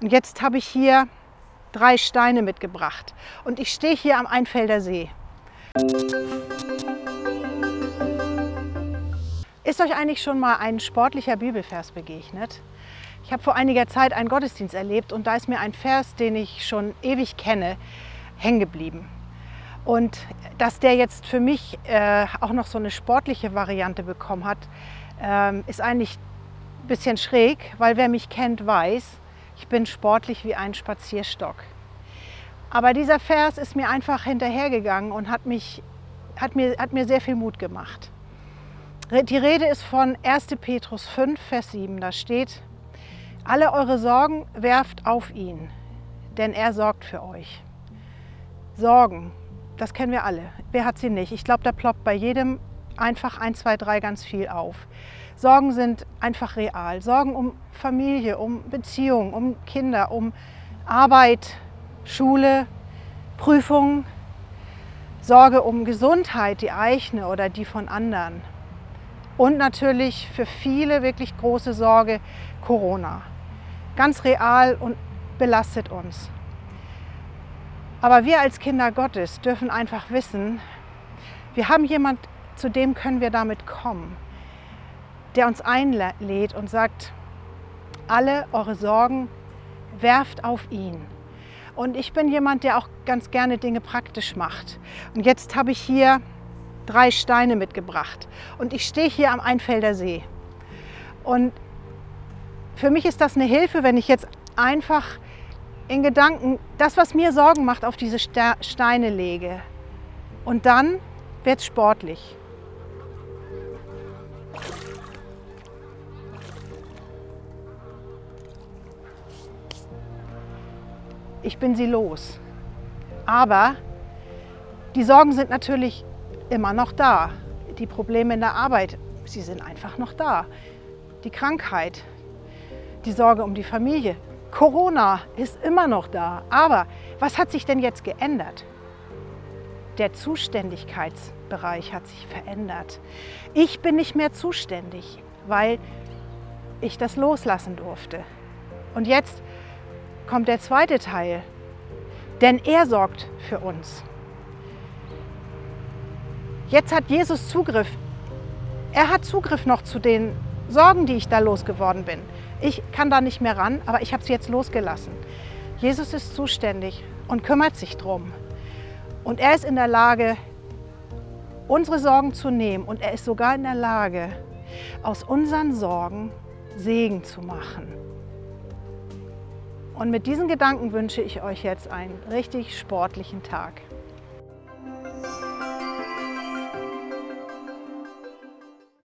Und jetzt habe ich hier drei Steine mitgebracht. Und ich stehe hier am Einfelder See. Ist euch eigentlich schon mal ein sportlicher Bibelvers begegnet? Ich habe vor einiger Zeit einen Gottesdienst erlebt und da ist mir ein Vers, den ich schon ewig kenne, hängen geblieben. Und dass der jetzt für mich äh, auch noch so eine sportliche Variante bekommen hat, ähm, ist eigentlich ein bisschen schräg, weil wer mich kennt, weiß, ich bin sportlich wie ein Spazierstock. Aber dieser Vers ist mir einfach hinterhergegangen und hat, mich, hat, mir, hat mir sehr viel Mut gemacht. Die Rede ist von 1. Petrus 5, Vers 7. Da steht, alle eure Sorgen werft auf ihn, denn er sorgt für euch. Sorgen, das kennen wir alle. Wer hat sie nicht? Ich glaube, da ploppt bei jedem einfach 1, 2, 3 ganz viel auf. Sorgen sind einfach real. Sorgen um Familie, um Beziehungen, um Kinder, um Arbeit, Schule, Prüfungen. Sorge um Gesundheit, die eigene oder die von anderen. Und natürlich für viele wirklich große Sorge Corona. Ganz real und belastet uns. Aber wir als Kinder Gottes dürfen einfach wissen, wir haben jemand, zu dem können wir damit kommen, der uns einlädt und sagt, alle eure Sorgen werft auf ihn. Und ich bin jemand, der auch ganz gerne Dinge praktisch macht. Und jetzt habe ich hier drei Steine mitgebracht. Und ich stehe hier am Einfelder See. Und für mich ist das eine Hilfe, wenn ich jetzt einfach in Gedanken das, was mir Sorgen macht, auf diese Steine lege. Und dann wird es sportlich. Ich bin sie los. Aber die Sorgen sind natürlich immer noch da. Die Probleme in der Arbeit, sie sind einfach noch da. Die Krankheit, die Sorge um die Familie. Corona ist immer noch da. Aber was hat sich denn jetzt geändert? Der Zuständigkeitsbereich hat sich verändert. Ich bin nicht mehr zuständig, weil ich das loslassen durfte. Und jetzt kommt der zweite Teil, denn er sorgt für uns. Jetzt hat Jesus Zugriff. Er hat Zugriff noch zu den Sorgen, die ich da losgeworden bin. Ich kann da nicht mehr ran, aber ich habe sie jetzt losgelassen. Jesus ist zuständig und kümmert sich drum. Und er ist in der Lage, unsere Sorgen zu nehmen. Und er ist sogar in der Lage, aus unseren Sorgen Segen zu machen. Und mit diesen Gedanken wünsche ich euch jetzt einen richtig sportlichen Tag.